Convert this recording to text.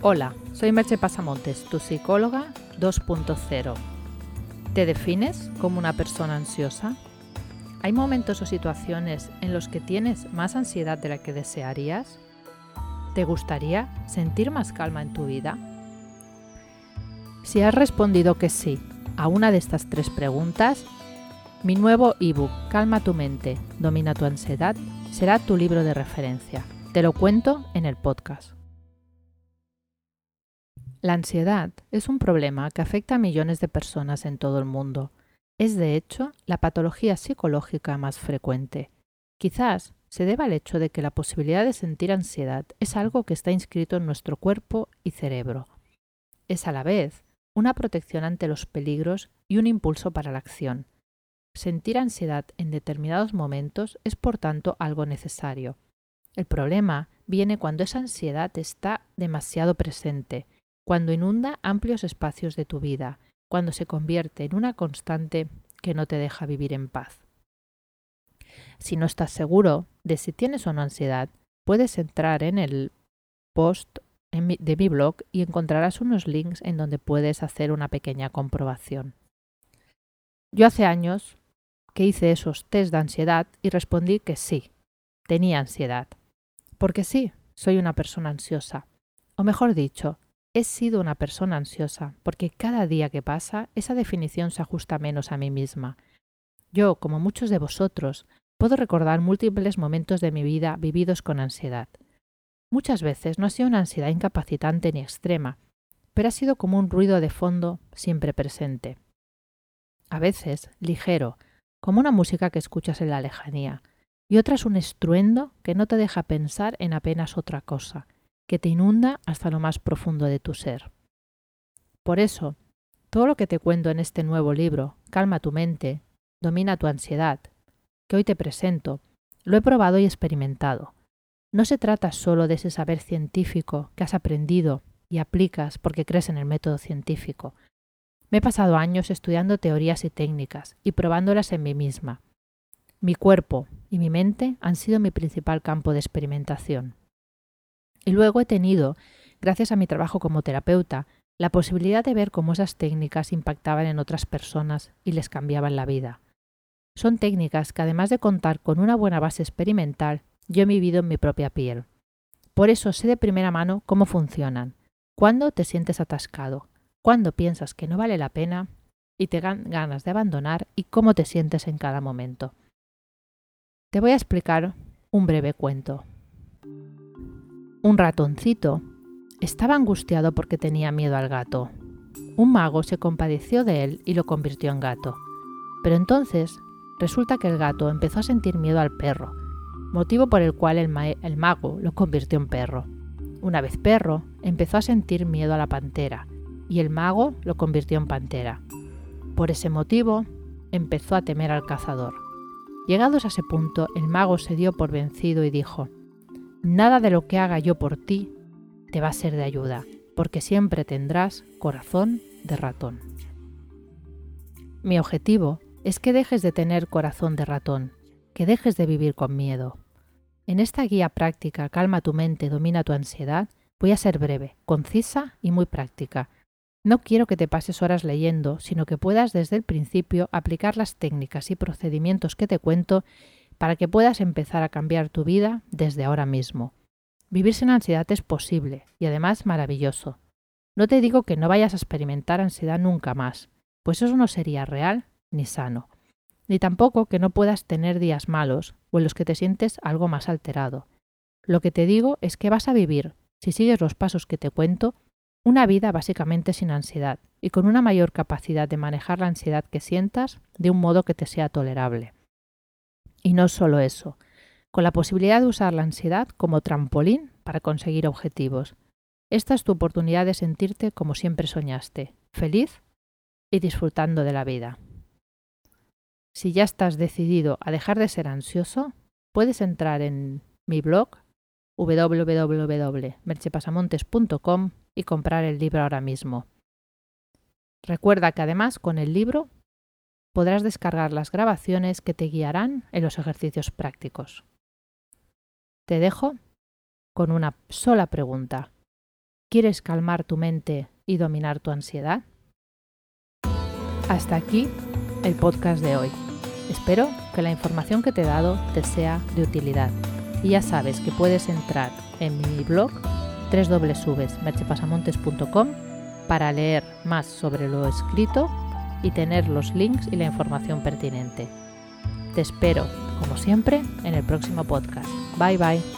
Hola, soy Merche Pasamontes, tu psicóloga 2.0. ¿Te defines como una persona ansiosa? ¿Hay momentos o situaciones en los que tienes más ansiedad de la que desearías? ¿Te gustaría sentir más calma en tu vida? Si has respondido que sí a una de estas tres preguntas, mi nuevo ebook Calma tu mente, domina tu ansiedad será tu libro de referencia. Te lo cuento en el podcast. La ansiedad es un problema que afecta a millones de personas en todo el mundo. Es, de hecho, la patología psicológica más frecuente. Quizás se deba al hecho de que la posibilidad de sentir ansiedad es algo que está inscrito en nuestro cuerpo y cerebro. Es a la vez una protección ante los peligros y un impulso para la acción. Sentir ansiedad en determinados momentos es por tanto algo necesario. El problema viene cuando esa ansiedad está demasiado presente cuando inunda amplios espacios de tu vida, cuando se convierte en una constante que no te deja vivir en paz. Si no estás seguro de si tienes o no ansiedad, puedes entrar en el post de mi blog y encontrarás unos links en donde puedes hacer una pequeña comprobación. Yo hace años que hice esos test de ansiedad y respondí que sí, tenía ansiedad. Porque sí, soy una persona ansiosa. O mejor dicho, He sido una persona ansiosa porque cada día que pasa esa definición se ajusta menos a mí misma. Yo, como muchos de vosotros, puedo recordar múltiples momentos de mi vida vividos con ansiedad. Muchas veces no ha sido una ansiedad incapacitante ni extrema, pero ha sido como un ruido de fondo siempre presente. A veces ligero, como una música que escuchas en la lejanía, y otras un estruendo que no te deja pensar en apenas otra cosa, que te inunda hasta lo más profundo de tu ser. Por eso, todo lo que te cuento en este nuevo libro, Calma tu mente, domina tu ansiedad, que hoy te presento, lo he probado y experimentado. No se trata solo de ese saber científico que has aprendido y aplicas porque crees en el método científico. Me he pasado años estudiando teorías y técnicas y probándolas en mí misma. Mi cuerpo y mi mente han sido mi principal campo de experimentación. Y luego he tenido, gracias a mi trabajo como terapeuta, la posibilidad de ver cómo esas técnicas impactaban en otras personas y les cambiaban la vida. Son técnicas que además de contar con una buena base experimental, yo he vivido en mi propia piel. Por eso sé de primera mano cómo funcionan, cuándo te sientes atascado, cuándo piensas que no vale la pena y te dan ganas de abandonar y cómo te sientes en cada momento. Te voy a explicar un breve cuento. Un ratoncito estaba angustiado porque tenía miedo al gato. Un mago se compadeció de él y lo convirtió en gato. Pero entonces resulta que el gato empezó a sentir miedo al perro, motivo por el cual el, mago lo convirtió en perro. Una vez perro, empezó a sentir miedo a la pantera y el mago lo convirtió en pantera. Por ese motivo, empezó a temer al cazador. Llegados a ese punto, el mago se dio por vencido y dijo, Nada de lo que haga yo por ti te va a ser de ayuda, porque siempre tendrás corazón de ratón. Mi objetivo es que dejes de tener corazón de ratón, que dejes de vivir con miedo. En esta guía práctica Calma tu mente, domina tu ansiedad, voy a ser breve, concisa y muy práctica. No quiero que te pases horas leyendo, sino que puedas desde el principio aplicar las técnicas y procedimientos que te cuento para que puedas empezar a cambiar tu vida desde ahora mismo. Vivir sin ansiedad es posible y además maravilloso. No te digo que no vayas a experimentar ansiedad nunca más, pues eso no sería real ni sano. Ni tampoco que no puedas tener días malos o en los que te sientes algo más alterado. Lo que te digo es que vas a vivir, si sigues los pasos que te cuento, una vida básicamente sin ansiedad y con una mayor capacidad de manejar la ansiedad que sientas de un modo que te sea tolerable. Y no solo eso, con la posibilidad de usar la ansiedad como trampolín para conseguir objetivos. Esta es tu oportunidad de sentirte como siempre soñaste, feliz y disfrutando de la vida. Si ya estás decidido a dejar de ser ansioso, puedes entrar en mi blog www.merchepasamontes.com y comprar el libro ahora mismo. Recuerda que además con el libro podrás descargar las grabaciones que te guiarán en los ejercicios prácticos. Te dejo con una sola pregunta. ¿Quieres calmar tu mente y dominar tu ansiedad? Hasta aquí el podcast de hoy. Espero que la información que te he dado te sea de utilidad. Y ya sabes que puedes entrar en mi blog www.merchepasamontes.com para leer más sobre lo escrito y tener los links y la información pertinente. Te espero, como siempre, en el próximo podcast. Bye bye.